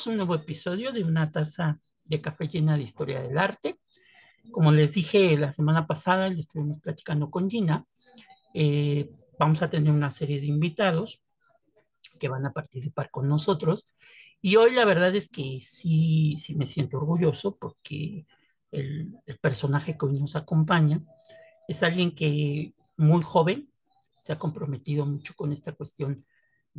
bienvenidos un nuevo episodio de una taza de café llena de historia del arte. Como les dije la semana pasada, le estuvimos platicando con Gina, eh, vamos a tener una serie de invitados que van a participar con nosotros. Y hoy la verdad es que sí, sí me siento orgulloso porque el, el personaje que hoy nos acompaña es alguien que muy joven se ha comprometido mucho con esta cuestión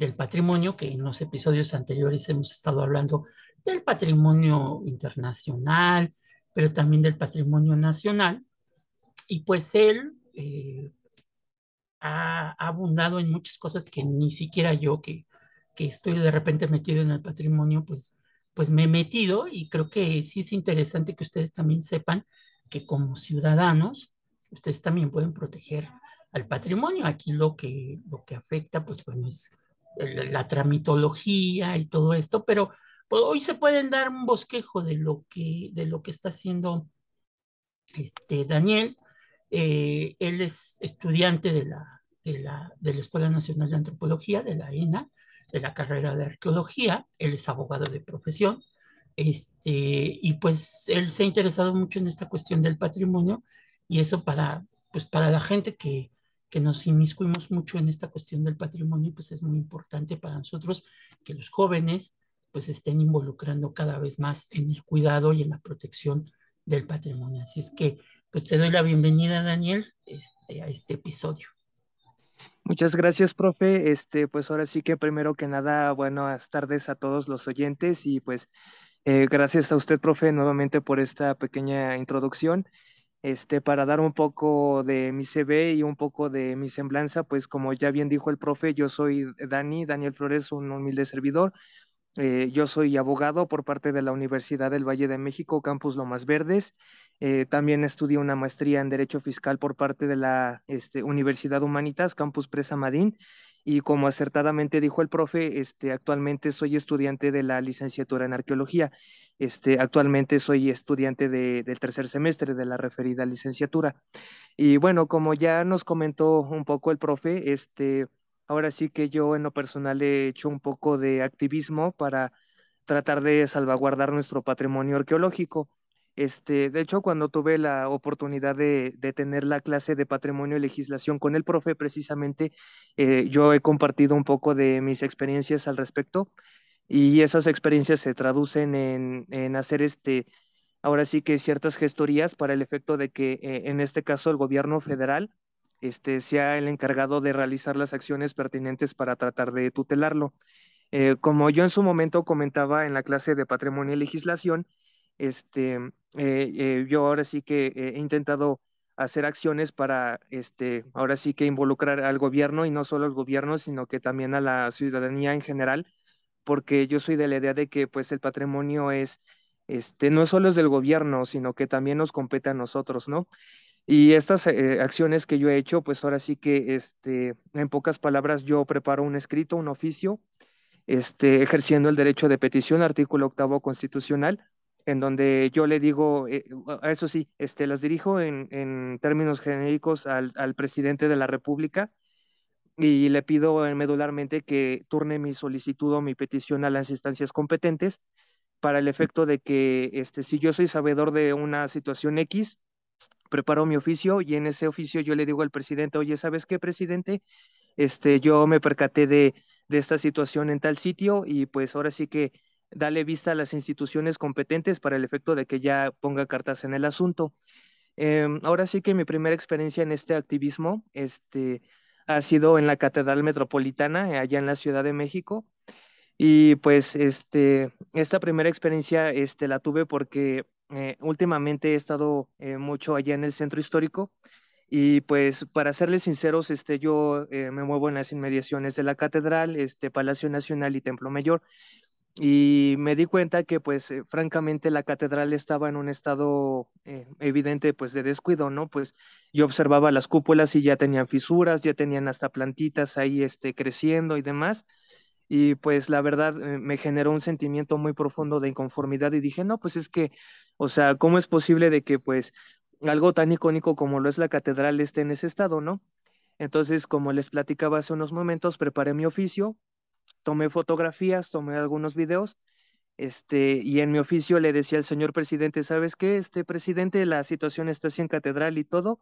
del patrimonio, que en los episodios anteriores hemos estado hablando del patrimonio internacional, pero también del patrimonio nacional. Y pues él eh, ha, abundado en muchas cosas que ni siquiera yo, que, que estoy de repente metido en el patrimonio, pues, pues me he metido y creo que sí es interesante que ustedes también sepan que como ciudadanos, ustedes también pueden proteger al patrimonio. Aquí lo que, lo que afecta, pues bueno, es la tramitología y todo esto, pero pues, hoy se pueden dar un bosquejo de lo que, de lo que está haciendo este, Daniel. Eh, él es estudiante de la, de, la, de la Escuela Nacional de Antropología, de la ENA, de la carrera de arqueología. Él es abogado de profesión. Este, y pues él se ha interesado mucho en esta cuestión del patrimonio y eso para, pues para la gente que, que nos inmiscuimos mucho en esta cuestión del patrimonio, pues es muy importante para nosotros que los jóvenes pues estén involucrando cada vez más en el cuidado y en la protección del patrimonio. Así es que pues te doy la bienvenida, Daniel, este, a este episodio. Muchas gracias, profe. Este, pues ahora sí que primero que nada, buenas tardes a todos los oyentes y pues eh, gracias a usted, profe, nuevamente por esta pequeña introducción. Este, para dar un poco de mi CV y un poco de mi semblanza, pues como ya bien dijo el profe, yo soy Dani, Daniel Flores, un humilde servidor. Eh, yo soy abogado por parte de la Universidad del Valle de México, Campus Lomas Verdes. Eh, también estudié una maestría en Derecho Fiscal por parte de la este, Universidad Humanitas, Campus Presa Madín y como acertadamente dijo el profe, este, actualmente soy estudiante de la licenciatura en arqueología. Este, actualmente soy estudiante de, del tercer semestre de la referida licenciatura. Y bueno, como ya nos comentó un poco el profe, este, ahora sí que yo en lo personal he hecho un poco de activismo para tratar de salvaguardar nuestro patrimonio arqueológico. Este, de hecho, cuando tuve la oportunidad de, tener la clase de patrimonio y legislación con el profe, precisamente eh, yo he compartido un poco de mis experiencias al respecto y esas experiencias se traducen en, hacer este, ahora sí que ciertas gestorías para el efecto de que eh, en este caso el gobierno federal este, sea el encargado de realizar las acciones pertinentes para tratar de tutelarlo. Eh, como yo en su momento comentaba en la clase de patrimonio y legislación, este, eh, eh, yo ahora sí que he intentado hacer acciones para, este, ahora sí que involucrar al gobierno y no solo al gobierno, sino que también a la ciudadanía en general, porque yo soy de la idea de que pues el patrimonio es, este, no solo es del gobierno, sino que también nos compete a nosotros, ¿no? Y estas eh, acciones que yo he hecho, pues ahora sí que, este, en pocas palabras, yo preparo un escrito, un oficio, este, ejerciendo el derecho de petición, artículo octavo constitucional, en donde yo le digo, eh, eso sí, este, las dirijo en, en términos genéricos al, al, presidente de la República y le pido medularmente que turne mi solicitud o mi petición a las instancias competentes para el efecto de que este, si yo soy sabedor de una situación X, preparo mi oficio y en ese oficio yo le digo al presidente, oye, ¿sabes qué, presidente? Este, yo me percaté de, de esta situación en tal sitio y pues ahora sí que dale vista a las instituciones competentes para el efecto de que ya ponga cartas en el asunto. Em, ahora sí que mi primera experiencia en este activismo este, ha sido en la Catedral Metropolitana, allá en la Ciudad de México. Y pues este, esta primera experiencia este, la tuve porque eh, últimamente he estado eh, mucho allá en el centro histórico y pues para serles sinceros, este, yo eh, me muevo en las inmediaciones de la catedral, este, Palacio Nacional y Templo Mayor y me di cuenta que pues francamente la catedral estaba en un estado evidente pues de descuido, ¿no? Pues yo observaba las cúpulas y ya tenían fisuras, ya tenían hasta plantitas ahí este, creciendo y demás. Y pues la verdad eh, me generó un sentimiento muy profundo de inconformidad y dije, no, pues es que, o sea, ¿cómo es posible de que pues algo tan icónico como lo es la catedral esté en ese estado, ¿no? Entonces, como les platicaba hace unos momentos, preparé mi oficio, tomé fotografías, tomé algunos videos Este, y en mi oficio le decía al señor presidente, ¿sabes qué? Este presidente, la situación está así en catedral y todo.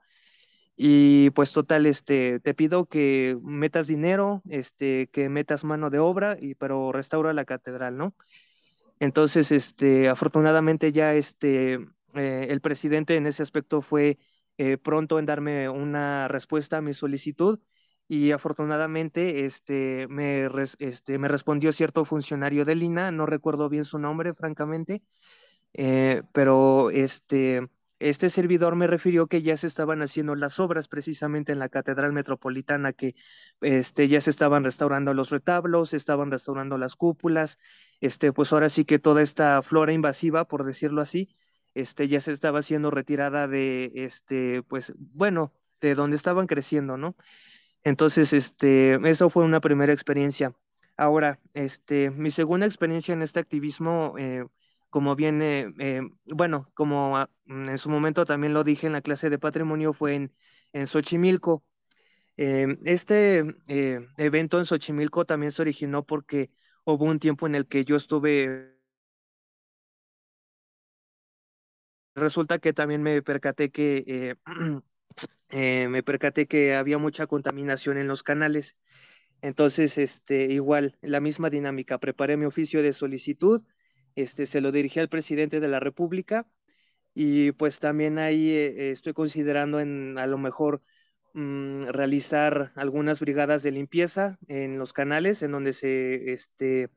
Y pues total, este, te pido que metas dinero, este, que metas mano de obra, y, pero restaura la catedral, ¿no? Entonces, este, afortunadamente ya este, eh, el presidente en ese aspecto fue eh, pronto en darme una respuesta a mi solicitud y afortunadamente este, me, este, me respondió cierto funcionario de Lina, no recuerdo bien su nombre, francamente, eh, pero este, este servidor me refirió que ya se estaban haciendo las obras precisamente en la Catedral Metropolitana, que este, ya se estaban restaurando los retablos, estaban restaurando las cúpulas, este, pues ahora sí que toda esta flora invasiva, por decirlo así, este, ya se estaba siendo retirada de, este, pues, bueno, de donde estaban creciendo, ¿no? Entonces, este, eso fue una primera experiencia. Ahora, este, mi segunda experiencia en este activismo, eh, como viene, eh, bueno, como en su momento también lo dije en la clase de patrimonio, fue en, en Xochimilco. Eh, este evento en Xochimilco también se originó porque hubo un tiempo en el que yo estuve resulta que también me percaté que Eh, me percaté que había mucha contaminación en los canales. Entonces, este, igual, la misma dinámica, preparé mi oficio de solicitud, este, se lo dirigí al presidente de la República y pues también ahí eh, estoy considerando en a lo mejor mm, realizar algunas brigadas de limpieza en los canales en donde se este,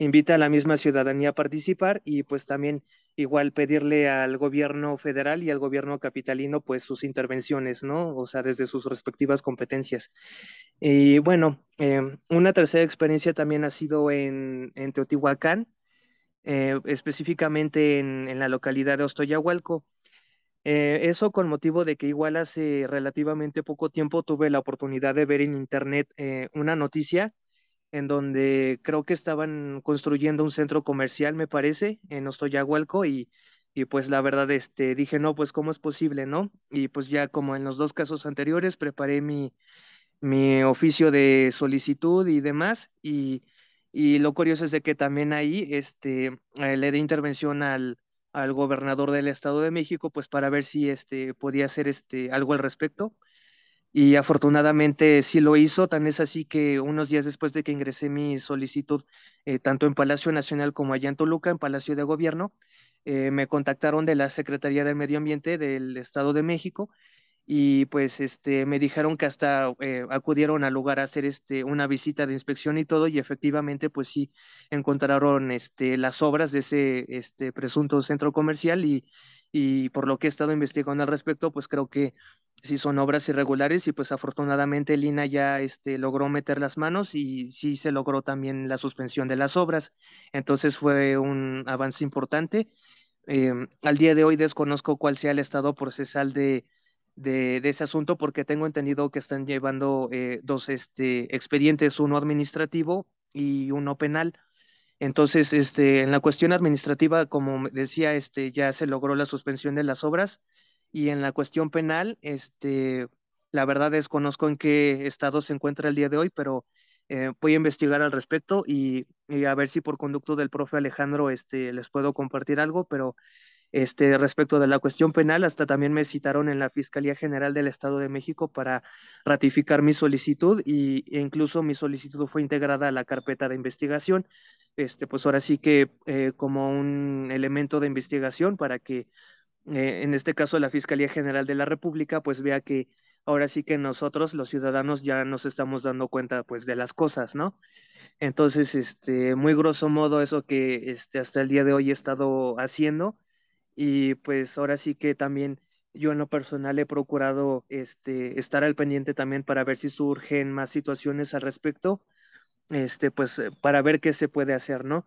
invita a la misma ciudadanía a participar y pues también igual pedirle al gobierno federal y al gobierno capitalino pues sus intervenciones, ¿no? O sea, desde sus respectivas competencias. Y bueno, em, una tercera experiencia también ha sido en, Teotihuacán, eh, específicamente en, la localidad de Ostoyahualco. Eh, eso con motivo de que igual hace relativamente poco tiempo tuve la oportunidad de ver en internet eh, una noticia en donde creo que estaban construyendo un centro comercial, me parece, en Ostoyahualco y, y pues la verdad, este, dije, no, pues cómo es posible, ¿no? Y pues ya como en los dos casos anteriores, preparé mi, mi oficio de solicitud y demás y, y lo curioso es de que también ahí, este, eh, le di intervención al, al gobernador del Estado de México, pues para ver si este, podía hacer este, algo al respecto. Y afortunadamente sí lo hizo, tan es así que unos días después de que ingresé mi solicitud, eh, tanto en Palacio Nacional como allá en Toluca, en Palacio de Gobierno, eh, me contactaron de la Secretaría del Medio Ambiente del Estado de México y pues este, me dijeron que hasta eh, acudieron al lugar a hacer este, una visita de inspección y todo y efectivamente pues sí encontraron este, las obras de ese este, presunto centro comercial y, y por lo que he estado investigando al respecto pues creo que sí son obras irregulares y pues afortunadamente Lina ya este, logró meter las manos y sí se logró también la suspensión de las obras. Entonces fue un avance importante. Em, al día de hoy desconozco cuál sea el estado procesal de, de, ese asunto porque tengo entendido que están llevando eh, dos este, expedientes, uno administrativo y uno penal. Entonces, este, en la cuestión administrativa, como decía, este, ya se logró la suspensión de las obras y en la cuestión penal, este, la verdad desconozco en qué estado se encuentra el día de hoy, pero eh, voy a investigar al respecto y, a ver si por conducto del profe Alejandro este, les puedo compartir algo, pero este, respecto de la cuestión penal, hasta también me citaron en la Fiscalía General del Estado de México para ratificar mi solicitud y, e incluso mi solicitud fue integrada a la carpeta de investigación. Este, pues ahora sí que eh, como un elemento de investigación para que eh, en este caso la Fiscalía General de la República, pues vea que ahora sí que nosotros, los ciudadanos, ya nos estamos dando cuenta pues de las cosas, ¿no? Entonces, este, muy grosso modo eso que este, hasta el día de hoy he estado haciendo y pues ahora sí que también yo en lo personal he procurado este, estar al pendiente también para ver si surgen más situaciones al respecto, este, pues eh, para ver qué se puede hacer, ¿no?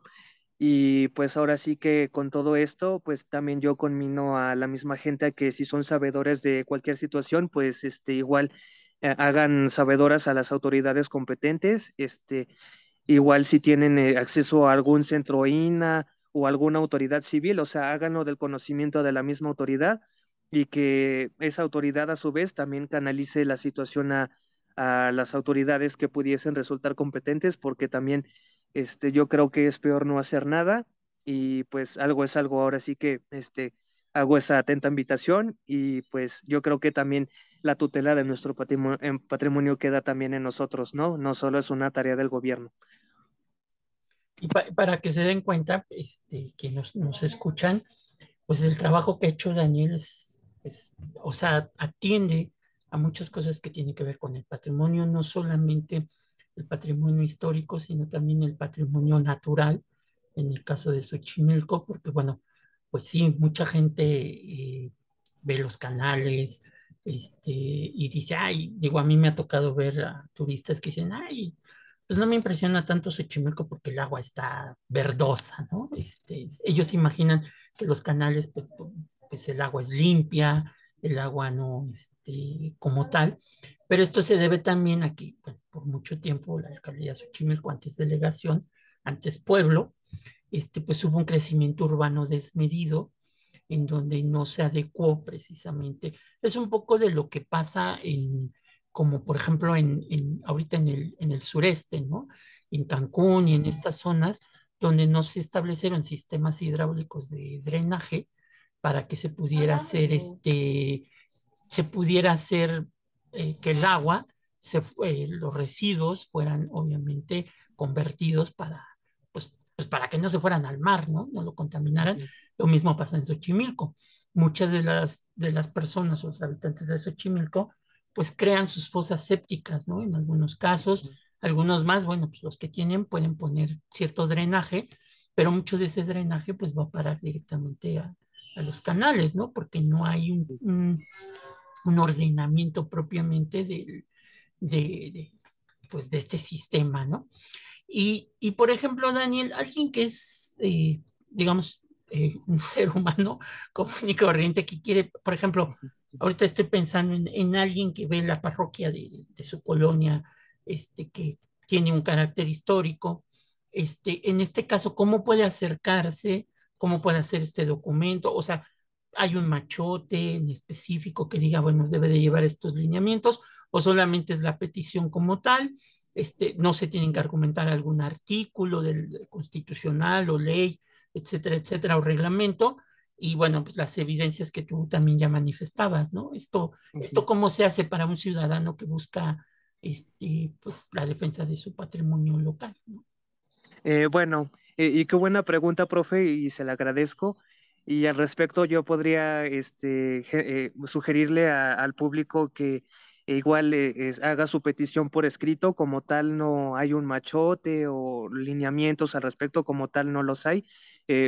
Y pues ahora sí que con todo esto, pues también yo conmino a la misma gente a que si son sabedores de cualquier situación, pues este igual eh, hagan sabedoras a las autoridades competentes, este igual si tienen eh, acceso a algún centro INA o alguna autoridad civil, o sea, háganlo del conocimiento de la misma autoridad y que esa autoridad a su vez también canalice la situación a, a las autoridades que pudiesen resultar competentes, porque también este, yo creo que es peor no hacer nada y pues algo es algo, ahora sí que este, hago esa atenta invitación y pues yo creo que también la tutela de nuestro patrimonio, patrimonio queda también en nosotros, ¿no? No solo es una tarea del gobierno. Y para que se den cuenta, este, que nos, nos escuchan, pues el trabajo que ha hecho Daniel es, o sea, atiende a muchas cosas que tienen que ver con el patrimonio, no solamente el patrimonio histórico, sino también el patrimonio natural, en el caso de Xochimilco, porque bueno, pues sí, mucha gente eh, ve los canales este, y dice, ay, digo, a mí me ha tocado ver a turistas que dicen, ay, pues no me impresiona tanto Xochimilco porque el agua está verdosa, ¿no? Este, ellos imaginan que los canales, pues, pues el agua es limpia, el agua no, este, como tal, pero esto se debe también a que, bueno, por mucho tiempo la alcaldía de Xochimilco, antes delegación, antes pueblo, este, pues hubo un crecimiento urbano desmedido en donde no se adecuó precisamente. Es un poco de lo que pasa en, como por ejemplo en, en, ahorita en el, en el sureste, ¿no? En Cancún y en estas zonas donde no se establecieron sistemas hidráulicos de drenaje para que se pudiera hacer este, se pudiera hacer eh, que el agua, se, eh, los residuos fueran obviamente convertidos para, pues, pues para que no se fueran al mar, ¿no? No lo contaminaran. Lo mismo pasa en Xochimilco. Muchas de las, de las personas o los habitantes de Xochimilco pues crean sus fosas sépticas, ¿no? En algunos casos, algunos más, bueno, pues los que tienen pueden poner cierto drenaje, pero mucho de ese drenaje pues va a parar directamente a, a los canales, ¿no? Porque no hay un, un, ordenamiento propiamente de, de, pues de este sistema, ¿no? Y, y, por ejemplo, Daniel, alguien que es, eh, digamos, eh, un ser humano común y corriente que quiere, por ejemplo, ahorita estoy pensando en, en alguien que ve la parroquia de, de, su colonia, este, que tiene un carácter histórico, este, en este caso, ¿cómo puede acercarse cómo puede hacer este documento, o sea, hay un machote en específico que diga, bueno, debe de llevar estos lineamientos, o solamente es la petición como tal, este, no se tienen que argumentar algún artículo del constitucional o ley, etcétera, etcétera, o reglamento, y bueno, pues las evidencias que tú también ya manifestabas, ¿no? Esto, esto cómo se hace para un ciudadano que busca este, pues, la defensa de su patrimonio local, ¿no? Eh, bueno, eh, y qué buena pregunta, profe, y se la agradezco. Y al respecto, yo podría este, eh, sugerirle al público que igual haga su petición por escrito, como tal no hay un machote o lineamientos al respecto, como tal no los hay,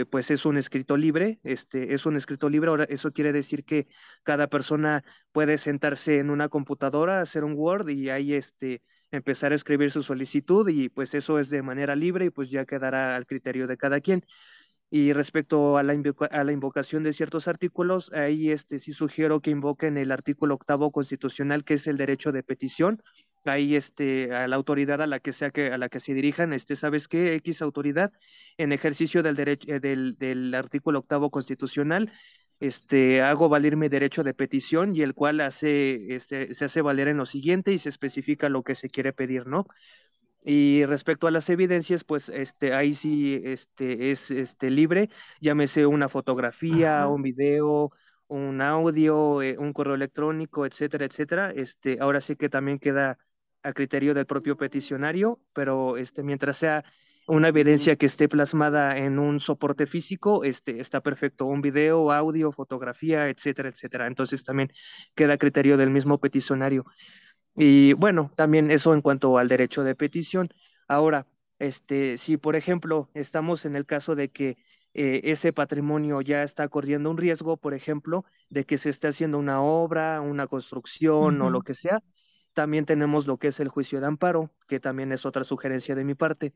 pues es un escrito libre, este, es un escrito libre, ahora eso quiere decir que cada persona puede sentarse en una computadora, hacer un Word y ahí este, empezar a escribir su solicitud y pues eso es de manera libre y pues ya quedará al criterio de cada quien. Y respecto a la, a la invocación de ciertos artículos, ahí este, sí sugiero que invoquen el artículo octavo constitucional, que es el derecho de petición. Ahí este, a la autoridad a la que sea que, a la que se dirijan, este, ¿sabes qué? X autoridad, en ejercicio del, derecho, eh, del, del artículo octavo constitucional, este, hago valer mi derecho de petición y el cual hace, este, se hace valer en lo siguiente y se especifica lo que se quiere pedir, ¿no? Y respecto a las evidencias, pues este, ahí sí este, es este, libre, llámese una fotografía, un video, un audio, eh, un correo electrónico, etcétera, etcétera. Este, ahora sí que también queda a criterio del propio peticionario, pero este, mientras sea una evidencia que esté plasmada en un soporte físico, este, está perfecto, un video, audio, fotografía, etcétera, etcétera. Entonces también queda a criterio del mismo peticionario. Y bueno, también eso en cuanto al derecho de petición. Ahora, este, si por ejemplo estamos en el caso de que eh, ese patrimonio ya está corriendo un riesgo, por ejemplo, de que se esté haciendo una obra, una construcción o lo que sea, también tenemos lo que es el juicio de amparo, que también es otra sugerencia de mi parte.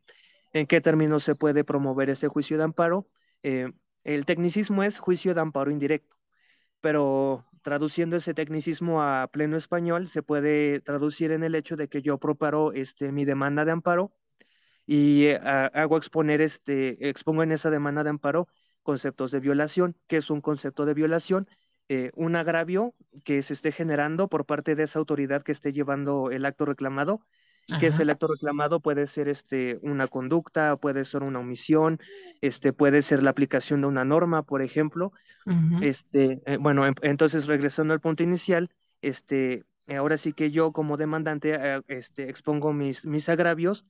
¿En qué términos se puede promover ese juicio de amparo? Eh, el tecnicismo es juicio de amparo indirecto, pero traduciendo ese tecnicismo a pleno español, se puede traducir en el hecho de que yo proparo este, mi demanda de amparo y eh, hago exponer, este, expongo en esa demanda de amparo conceptos de violación, que es un concepto de violación, eh, un agravio que se esté generando por parte de esa autoridad que esté llevando el acto reclamado que es el acto reclamado puede ser este, una conducta, puede ser una omisión, este, puede ser la aplicación de una norma, por ejemplo. este, eh, bueno, entonces regresando al punto inicial, este, ahora sí que yo como demandante eh, este, expongo mis, mis agravios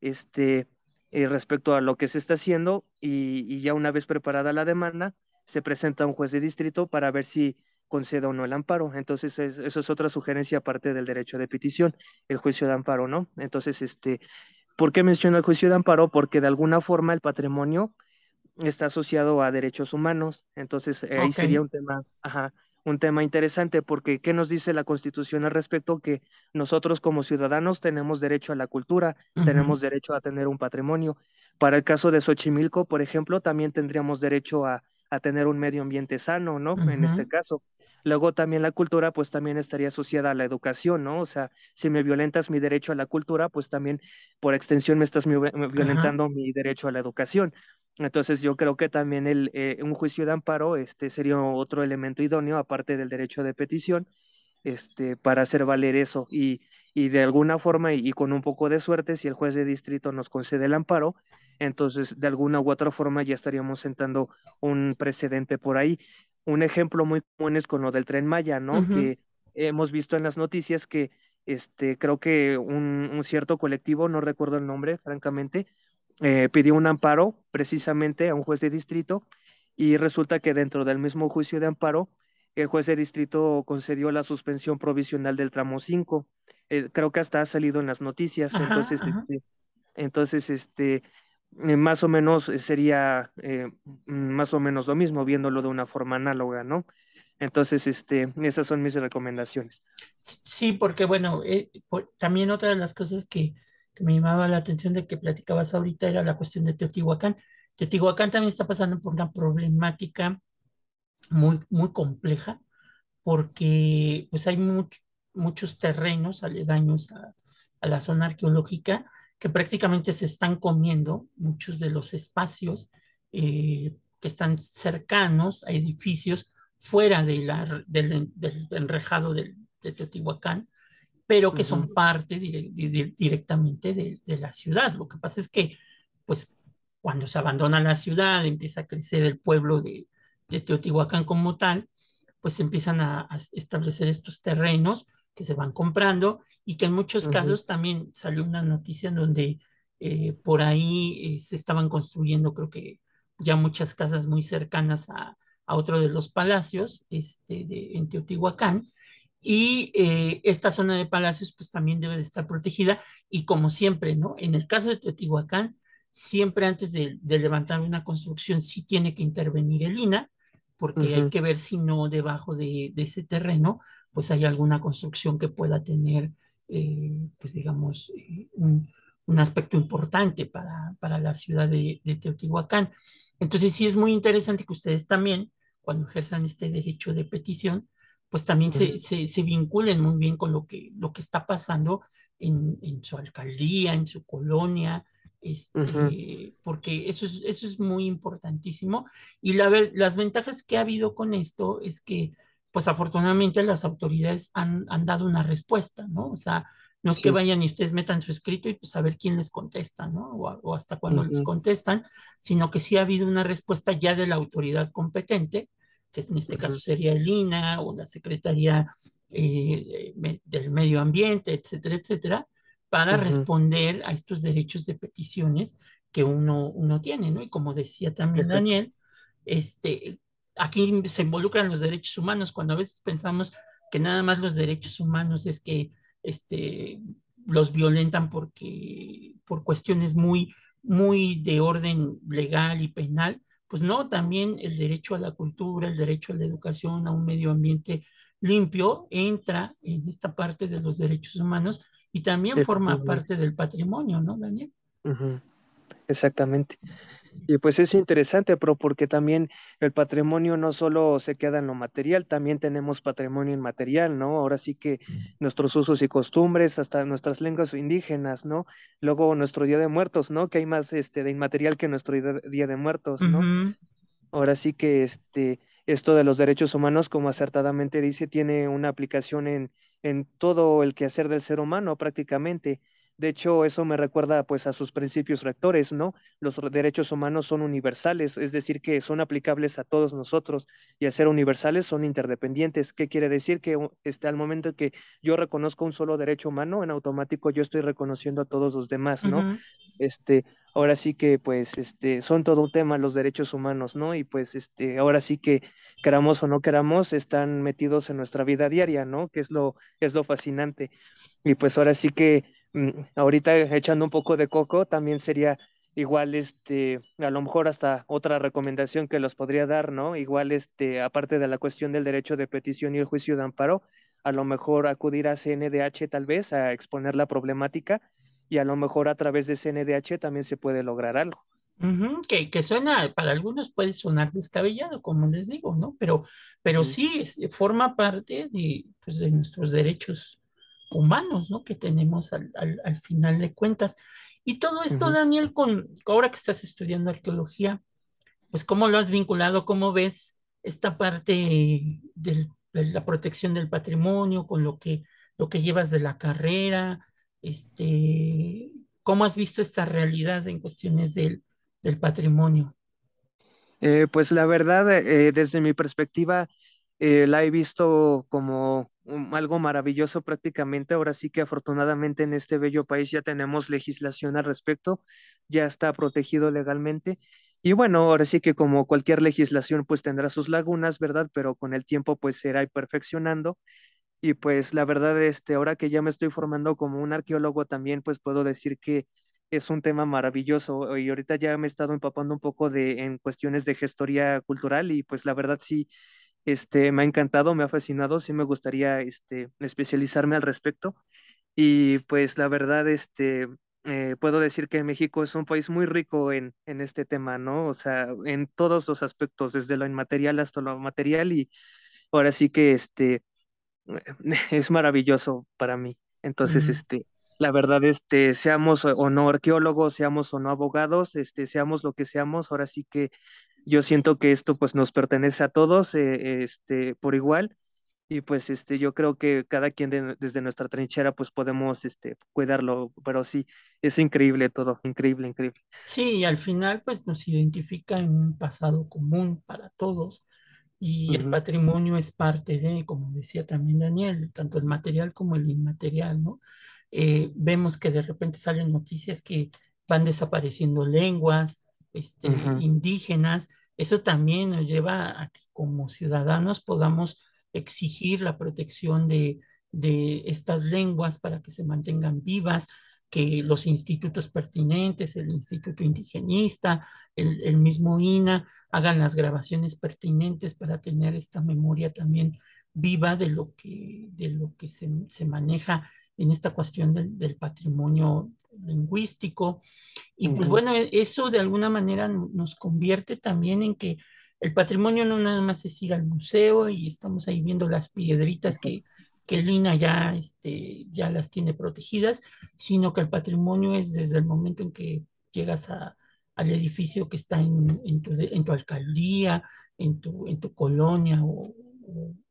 este, eh, respecto a lo que se está haciendo y, y ya una vez preparada la demanda, se presenta a un juez de distrito para ver si conceda o no el amparo. Entonces, eso es otra sugerencia aparte del derecho de petición, el juicio de amparo, ¿no? Entonces, este, ¿por qué menciono el juicio de amparo? Porque de alguna forma el patrimonio está asociado a derechos humanos. Entonces, ahí sería un tema, ajá, un tema interesante, porque ¿qué nos dice la Constitución al respecto? Que nosotros como ciudadanos tenemos derecho a la cultura, tenemos derecho a tener un patrimonio. Para el caso de Xochimilco, por ejemplo, también tendríamos derecho a, a tener un medio ambiente sano, ¿no? En este caso. Luego también la cultura, pues también estaría asociada a la educación, ¿no? O sea, si me violentas mi derecho a la cultura, pues también por extensión me estás violentando mi derecho a la educación. Entonces yo creo que también el, eh, un juicio de amparo este, sería otro elemento idóneo, aparte del derecho de petición, este, para hacer valer eso. Y, y de alguna forma, y, con un poco de suerte, si el juez de distrito nos concede el amparo, entonces de alguna u otra forma ya estaríamos sentando un precedente por ahí. Un ejemplo muy común es con lo del tren Maya, ¿no? Que hemos visto en las noticias que este, creo que un, un cierto colectivo, no recuerdo el nombre, francamente, eh, pidió un amparo precisamente a un juez de distrito y resulta que dentro del mismo juicio de amparo, el juez de distrito concedió la suspensión provisional del tramo 5. Eh, creo que hasta ha salido en las noticias. entonces, este, entonces, este, eh, más o menos sería más o menos lo mismo, viéndolo de una forma análoga, ¿no? Entonces, este, esas son mis recomendaciones. Sí, porque bueno, también otra de las cosas que que me llamaba la atención de que platicabas ahorita era la cuestión de Teotihuacán. Teotihuacán también está pasando por una problemática muy, muy compleja porque pues hay muchos terrenos aledaños a, la zona arqueológica que prácticamente se están comiendo muchos de los espacios eh, que están cercanos a edificios fuera de la, del, enrejado de Teotihuacán pero que son parte directamente de, la ciudad. Lo que pasa es que, pues, cuando se abandona la ciudad, empieza a crecer el pueblo de, Teotihuacán como tal, pues empiezan a, establecer estos terrenos que se van comprando y que en muchos casos también salió una noticia en donde eh, por ahí eh, se estaban construyendo, creo que ya muchas casas muy cercanas a, otro de los palacios este, de, en Teotihuacán, y eh, esta zona de palacios pues también debe de estar protegida y como siempre, ¿no? En el caso de Teotihuacán, siempre antes de, levantar una construcción sí tiene que intervenir el INA, porque hay que ver si no debajo de, ese terreno pues hay alguna construcción que pueda tener, eh, pues digamos, eh, un, aspecto importante para, para la ciudad de, de Teotihuacán. Entonces sí es muy interesante que ustedes también, cuando ejerzan este derecho de petición, pues también se, se, vinculen muy bien con lo que, lo que está pasando en, su alcaldía, en su colonia, este, porque eso es, eso es muy importantísimo. Y la, las ventajas que ha habido con esto es que, pues afortunadamente las autoridades han, dado una respuesta, ¿no? O sea, no es que vayan y ustedes metan su escrito y pues a ver quién les contesta, ¿no? O, hasta cuándo les contestan, sino que sí ha habido una respuesta ya de la autoridad competente que en este caso sería el INA o la Secretaría eh, del Medio Ambiente, etcétera, etcétera, para responder a estos derechos de peticiones que uno, uno tiene, ¿no? Y como decía también Daniel, este, aquí se involucran los derechos humanos, cuando a veces pensamos que nada más los derechos humanos es que este, los violentan porque, por cuestiones muy, muy de orden legal y penal, pues no, también el derecho a la cultura, el derecho a la educación, a un medio ambiente limpio, entra en esta parte de los derechos humanos y también forma parte del patrimonio, ¿no, Daniel? Exactamente. Y pues es interesante, pero porque también el patrimonio no solo se queda en lo material, también tenemos patrimonio inmaterial, ¿no? Ahora sí que nuestros usos y costumbres, hasta nuestras lenguas indígenas, ¿no? Luego nuestro Día de Muertos, ¿no? Que hay más este, de inmaterial que nuestro Día de Muertos, ¿no? Ahora sí que este, esto de los derechos humanos, como acertadamente dice, tiene una aplicación en, en todo el quehacer del ser humano prácticamente De hecho, eso me recuerda pues a sus principios rectores, ¿no? Los derechos humanos son universales, es decir, que son aplicables a todos nosotros y al ser universales son interdependientes. ¿Qué quiere decir? Que este, al momento que yo reconozco un solo derecho humano, en automático yo estoy reconociendo a todos los demás, ¿no? Este, ahora sí que pues este, son todo un tema los derechos humanos, ¿no? Y pues este, ahora sí que queramos o no queramos, están metidos en nuestra vida diaria, ¿no? Que es lo, es lo fascinante. Y pues ahora sí que Mm, ahorita echando un poco de coco, también sería igual, este, a lo mejor hasta otra recomendación que los podría dar, ¿no? Igual, este, aparte de la cuestión del derecho de petición y el juicio de amparo, a lo mejor acudir a CNDH tal vez a exponer la problemática y a lo mejor a través de CNDH también se puede lograr algo. que, que, suena, para algunos puede sonar descabellado, como les digo, ¿no? Pero, pero sí, forma parte de, pues, de nuestros derechos humanos, ¿no? Que tenemos al, final de cuentas. Y todo esto, Daniel, con ahora que estás estudiando arqueología, pues cómo lo has vinculado, cómo ves esta parte de la protección del patrimonio con lo que, lo que llevas de la carrera, este, cómo has visto esta realidad en cuestiones del, patrimonio. Eh, pues la verdad, eh, desde mi perspectiva, eh, la he visto como algo maravilloso prácticamente. Ahora sí que afortunadamente en este bello país ya tenemos legislación al respecto, ya está protegido legalmente. Y bueno, ahora sí que como cualquier legislación pues tendrá sus lagunas, ¿verdad? Pero con el tiempo pues será perfeccionando. Y pues la verdad, este, ahora que ya me estoy formando como un arqueólogo también, pues puedo decir que es un tema maravilloso y ahorita ya me he estado empapando un poco de en cuestiones de gestoría cultural y pues la verdad sí este, me ha encantado, me ha fascinado, sí me gustaría este, especializarme al respecto. Y pues la verdad, este, eh, puedo decir que México es un país muy rico en, en este tema, ¿no? O sea, en todos los aspectos, desde lo inmaterial hasta lo material, y ahora sí que este, es maravilloso para mí. Entonces, este, la verdad, este, seamos o no arqueólogos, seamos o no abogados, este, seamos lo que seamos, ahora sí que yo siento que esto pues nos pertenece a todos eh, este, por igual y pues este, yo creo que cada quien desde nuestra trinchera pues podemos este, cuidarlo, pero sí, es increíble todo, increíble, increíble. Sí, y al final pues nos identifica en un pasado común para todos y el patrimonio es parte de, como decía también Daniel, tanto el material como el inmaterial, ¿no? Eh, vemos que de repente salen noticias que van desapareciendo lenguas, este, indígenas, eso también nos lleva a que como ciudadanos podamos exigir la protección de, estas lenguas para que se mantengan vivas, que los institutos pertinentes, el Instituto Indigenista, el, mismo INA, hagan las grabaciones pertinentes para tener esta memoria también viva de lo que, de lo que se, maneja en esta cuestión del patrimonio lingüístico. Y pues bueno, e, eso de alguna manera nos convierte también en que el patrimonio no nada más es ir al museo y estamos ahí viendo las piedritas que, que Lina ya, este, ya las tiene protegidas, sino que el patrimonio es desde el momento en que llegas a, al edificio que está en, en, tu, en tu, alcaldía, en tu, en tu colonia o,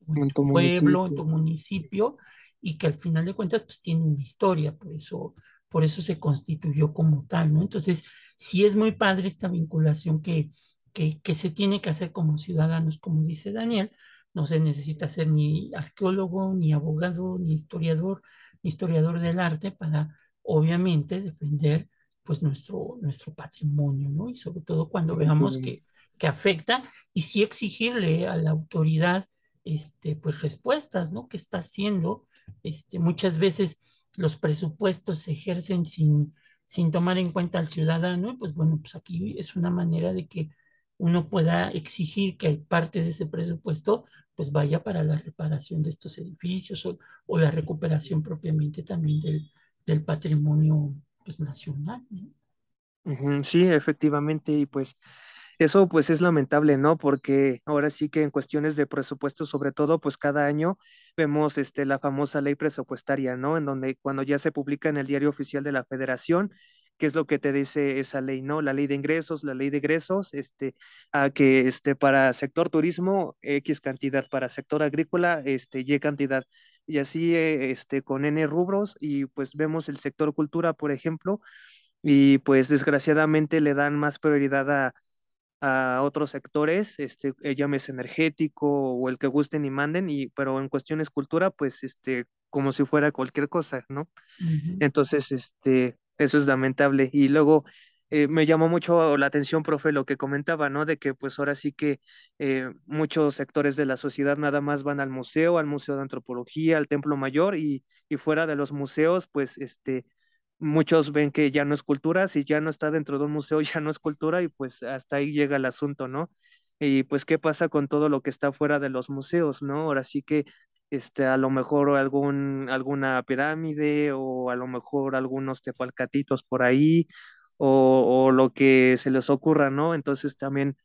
en, tu, pueblo, en tu municipio, y que al final de cuentas pues tiene una historia, por eso por eso se constituyó como tal, ¿no? Entonces, sí es muy padre esta vinculación que, que, se tiene que hacer como ciudadanos, como dice Daniel, no se necesita ser ni arqueólogo, ni abogado, ni historiador, ni historiador del arte para, obviamente, defender pues nuestro, nuestro patrimonio, ¿no? Y sobre todo cuando veamos que, que afecta y sí exigirle a la autoridad, este, pues respuestas, ¿no? Que está haciendo, este, muchas veces los presupuestos se ejercen sin, sin tomar en cuenta al ciudadano, pues bueno, pues aquí es una manera de que uno pueda exigir que parte de ese presupuesto pues vaya para la reparación de estos edificios o, la recuperación propiamente también del, del patrimonio pues nacional. Sí, efectivamente, y pues eso pues es lamentable, ¿no? Porque ahora sí que en cuestiones de presupuesto, sobre todo, pues cada año vemos este, la famosa ley presupuestaria, ¿no? En donde cuando ya se publica en el diario oficial de la federación, qué es lo que te dice esa ley, ¿no? La ley de ingresos, la ley de egresos, este, a que este, para sector turismo, X cantidad, para sector agrícola, este, Y cantidad, y así eh, este, con N rubros, y pues vemos el sector cultura, por ejemplo, y pues desgraciadamente le dan más prioridad a, a otros sectores, este, eh, llámese energético o el que gusten y manden, y, pero en cuestiones cultura, pues, este, como si fuera cualquier cosa, ¿no? Entonces, este, eso es lamentable. Y luego eh, me llamó mucho la atención, profe, lo que comentaba, ¿no? De que pues ahora sí que eh, muchos sectores de la sociedad nada más van al museo, al Museo de Antropología, al Templo Mayor, y, y fuera de los museos, pues, este, muchos ven que ya no es cultura, si ya no está dentro de un museo ya no es cultura y pues hasta ahí llega el asunto, ¿no? Y pues qué pasa con todo lo que está fuera de los museos, ¿no? Ahora sí que este, a lo mejor algún, alguna pirámide o a lo mejor algunos tepalcatitos por ahí o, o lo que se les ocurra, ¿no? Entonces también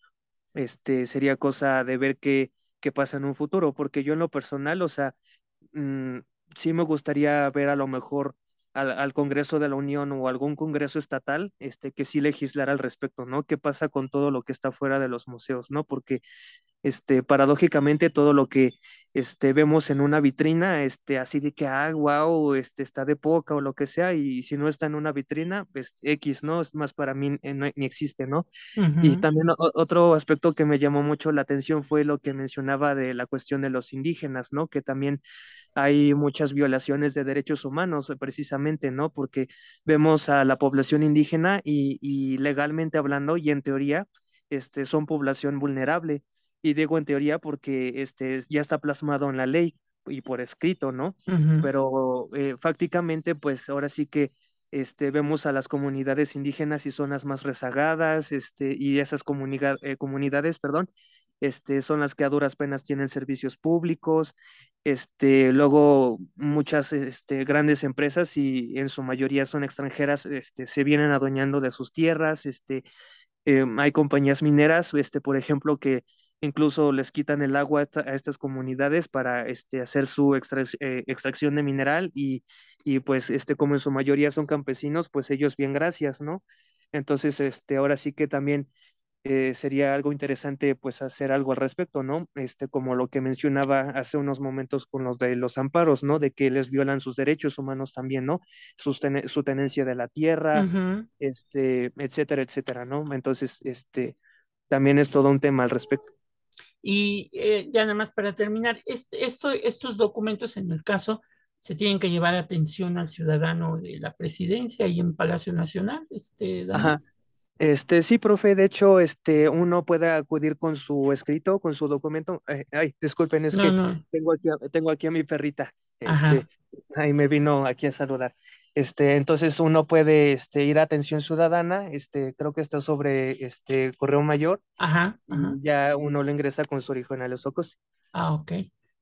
este, sería cosa de ver qué, qué pasa en un futuro, porque yo en lo personal, o sea, mm, sí me gustaría ver a lo mejor al, Congreso de la Unión o algún Congreso estatal este, que sí legislara al respecto, ¿no? ¿Qué pasa con todo lo que está fuera de los museos, ¿no? Porque este, paradójicamente todo lo que este, vemos en una vitrina, este, así de que, ah, wow, este, está de poca o lo que sea, y si no está en una vitrina, pues X, ¿no? Es más para mí, eh, ni existe, ¿no? Y también otro aspecto que me llamó mucho la atención fue lo que mencionaba de la cuestión de los indígenas, ¿no? Que también hay muchas violaciones de derechos humanos, eh, precisamente, ¿no? Porque vemos a la población indígena y, y legalmente hablando y en teoría, este, son población vulnerable y digo en teoría porque este, ya está plasmado en la ley y por escrito, ¿no? Pero eh, fácticamente, pues ahora sí que este, vemos a las comunidades indígenas y zonas más rezagadas, este, y esas eh, comunidades, perdón, este, son las que a duras penas tienen servicios públicos, este, luego muchas este, grandes empresas y en su mayoría son extranjeras, este, se vienen adueñando de sus tierras, este, em, hay compañías mineras, este, por ejemplo, que incluso les quitan el agua a, estas comunidades para este, hacer su eh, extracción de mineral y, y, pues este, como en su mayoría son campesinos, pues ellos bien gracias, ¿no? Entonces, este, ahora sí que también eh, sería algo interesante pues hacer algo al respecto, ¿no? Este, como lo que mencionaba hace unos momentos con los de los amparos, ¿no? De que les violan sus derechos humanos también, ¿no? su tenencia de la tierra, este, etcétera, etcétera, ¿no? Entonces, este, también es todo un tema al respecto. Y eh, ya nada más para terminar, este, esto, estos documentos en el caso se tienen que llevar atención al ciudadano de la presidencia y en Palacio Nacional, este, Ajá. Este, sí, profe, de hecho, este, uno puede acudir con su escrito, con su documento. Eh, ay, disculpen, es que Tengo, aquí, tengo aquí a mi perrita. Este, ahí me vino aquí a saludar. Este, entonces uno puede este, ir a atención ciudadana, este, creo que está sobre este correo mayor, ajá, y ya uno lo ingresa con su original los ojos. Ah, ok.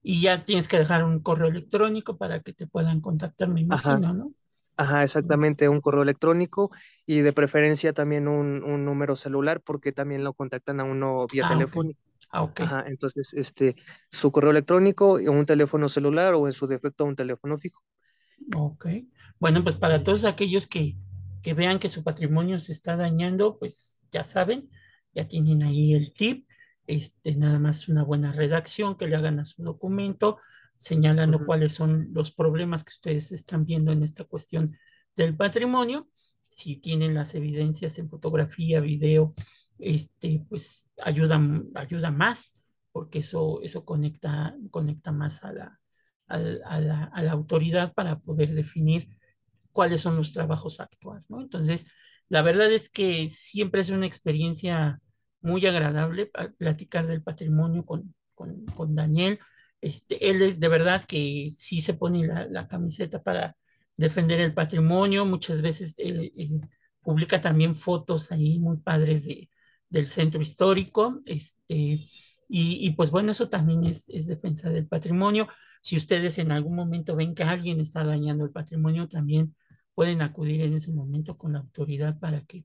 Y ya tienes que dejar un correo electrónico para que te puedan contactar, me imagino, ¿no? Ajá, exactamente, un correo electrónico y de preferencia también un, un número celular porque también lo contactan a uno vía ah. Ah, ok. Ajá, entonces, este, su correo electrónico, un teléfono celular o en su defecto un teléfono fijo. Ok. Bueno, pues para todos aquellos que, que vean que su patrimonio se está dañando, pues ya saben, ya tienen ahí el tip. Este, nada más una buena redacción que le hagan a su documento, señalando cuáles son los problemas que ustedes están viendo en esta cuestión del patrimonio. Si tienen las evidencias en fotografía, video, este, pues ayuda, ayuda más, porque eso, eso conecta, conecta más a la, a, la, autoridad para poder definir cuáles son los trabajos actuales. Entonces, la verdad es que siempre es una experiencia muy agradable platicar del patrimonio con, con, Daniel. Este, él es de verdad que sí se pone la, camiseta para defender el patrimonio. Muchas veces publica también fotos ahí muy padres de, del centro histórico. Este, y, pues bueno, eso también es, es defensa del patrimonio. Si ustedes en algún momento ven que alguien está dañando el patrimonio, también pueden acudir en ese momento con la autoridad para que,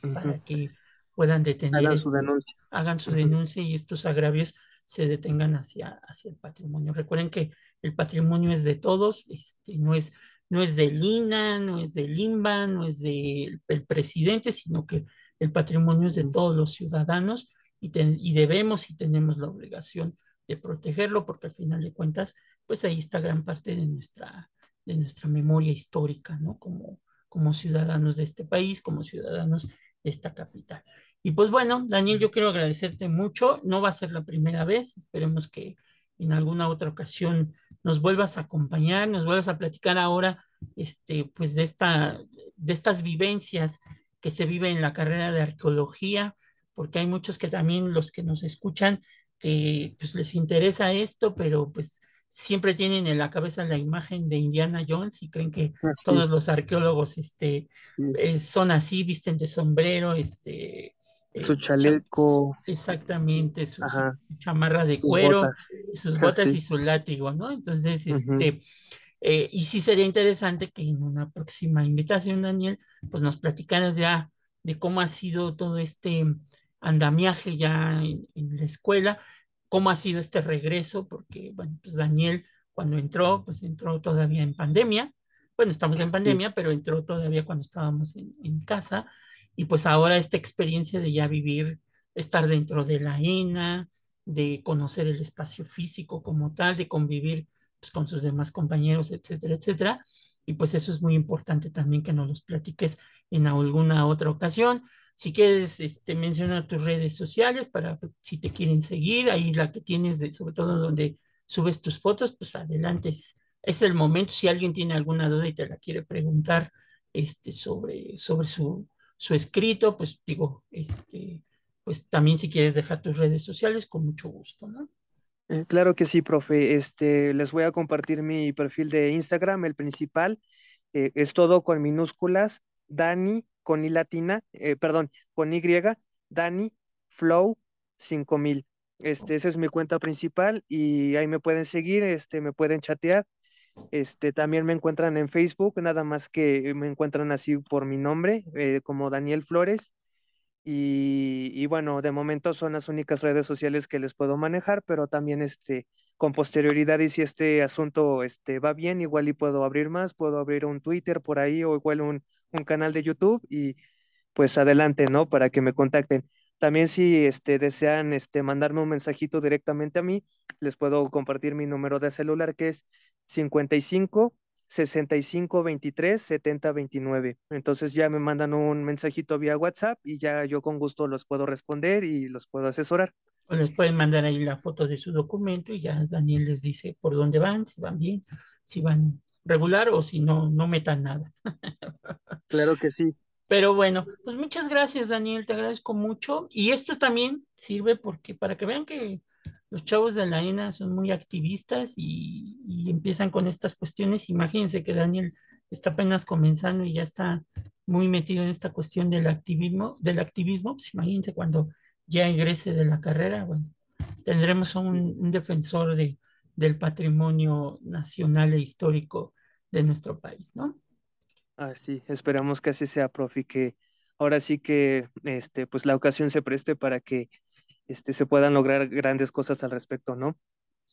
para que puedan detener. Hagan su denuncia. Hagan su denuncia y estos agravios se detengan hacia, hacia el patrimonio. Recuerden que el patrimonio es de todos, este, no, es, no es de Lina, no es de Limba, no es del presidente, sino que el patrimonio es de todos los ciudadanos y, debemos y tenemos la obligación de protegerlo porque al final de cuentas, pues ahí está gran parte de nuestra, de nuestra memoria histórica, ¿no? Como, como ciudadanos de este país, como ciudadanos de esta capital. Y pues bueno, Daniel, yo quiero agradecerte mucho. No va a ser la primera vez, esperemos que en alguna otra ocasión nos vuelvas a acompañar, nos vuelvas a platicar ahora, este, pues de esta, de estas vivencias que se viven en la carrera de arqueología, porque hay muchos que también los que nos escuchan que pues les interesa esto, pero pues siempre tienen en la cabeza la imagen de Indiana Jones y creen que todos los arqueólogos este, eh, son así, visten de sombrero, este, su eh, chaleco. Exactamente, su, chamarra de cuero, sus botas y su látigo, ¿no? Entonces, este, eh, y sí sería interesante que en una próxima invitación, Daniel, pues nos platicaras ya de cómo ha sido todo este andamiaje ya en, la escuela, cómo ha sido este regreso, porque, bueno, pues Daniel cuando entró, pues entró todavía en pandemia, bueno, estamos en pandemia, pero entró todavía cuando estábamos en, en, casa, y pues ahora esta experiencia de ya vivir, estar dentro de la ENA, de conocer el espacio físico como tal, de convivir pues, con sus demás compañeros, etcétera, etcétera. Y pues eso es muy importante también que nos los platiques en alguna otra ocasión. Si quieres este, mencionar tus redes sociales para si te quieren seguir, ahí la que tienes, de, sobre todo donde subes tus fotos, pues adelante, es, es, el momento. Si alguien tiene alguna duda y te la quiere preguntar este, sobre, sobre su, su escrito, pues digo, este, pues también si quieres dejar tus redes sociales, con mucho gusto, ¿no? Eh, claro que sí, profe. Este, les voy a compartir mi perfil de Instagram, el principal. Eh, es todo con minúsculas, Dani con I latina, eh, perdón, con Y, Dani Flow 5000. Este, esa es mi cuenta principal y ahí me pueden seguir, este, me pueden chatear. Este, también me encuentran en Facebook, nada más que me encuentran así por mi nombre, eh, como Daniel Flores. Y, y, bueno, de momento son las únicas redes sociales que les puedo manejar, pero también este, con posterioridad y si este asunto este, va bien, igual y puedo abrir más, puedo abrir un Twitter por ahí o igual un, un canal de YouTube y pues adelante, ¿no? Para que me contacten. También si este, desean este, mandarme un mensajito directamente a mí, les puedo compartir mi número de celular que es 55 65 23 70 29. Entonces ya me mandan un mensajito vía WhatsApp y ya yo con gusto los puedo responder y los puedo asesorar. O les pueden mandar ahí la foto de su documento y ya Daniel les dice por dónde van, si van bien, si van regular o si no, no metan nada. Claro que sí. Pero bueno, pues muchas gracias, Daniel, te agradezco mucho. Y esto también sirve porque para que vean que los chavos de la ENA son muy activistas y, y empiezan con estas cuestiones. Imagínense que Daniel está apenas comenzando y ya está muy metido en esta cuestión del activismo, del activismo, pues imagínense cuando ya egrese de la carrera, bueno, tendremos un, un defensor de, del patrimonio nacional e histórico de nuestro país, ¿no? Así, ah, esperamos que así sea, profe, que ahora sí que este, pues la ocasión se preste para que este, se puedan lograr grandes cosas al respecto, ¿no?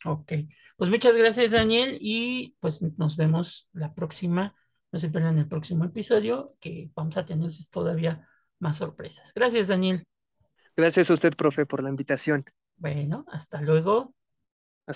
Ok, pues muchas gracias, Daniel, y pues nos vemos la próxima, no se pierdan el próximo episodio, que vamos a tener todavía más sorpresas. Gracias, Daniel. Gracias a usted, profe, por la invitación. Bueno, hasta luego.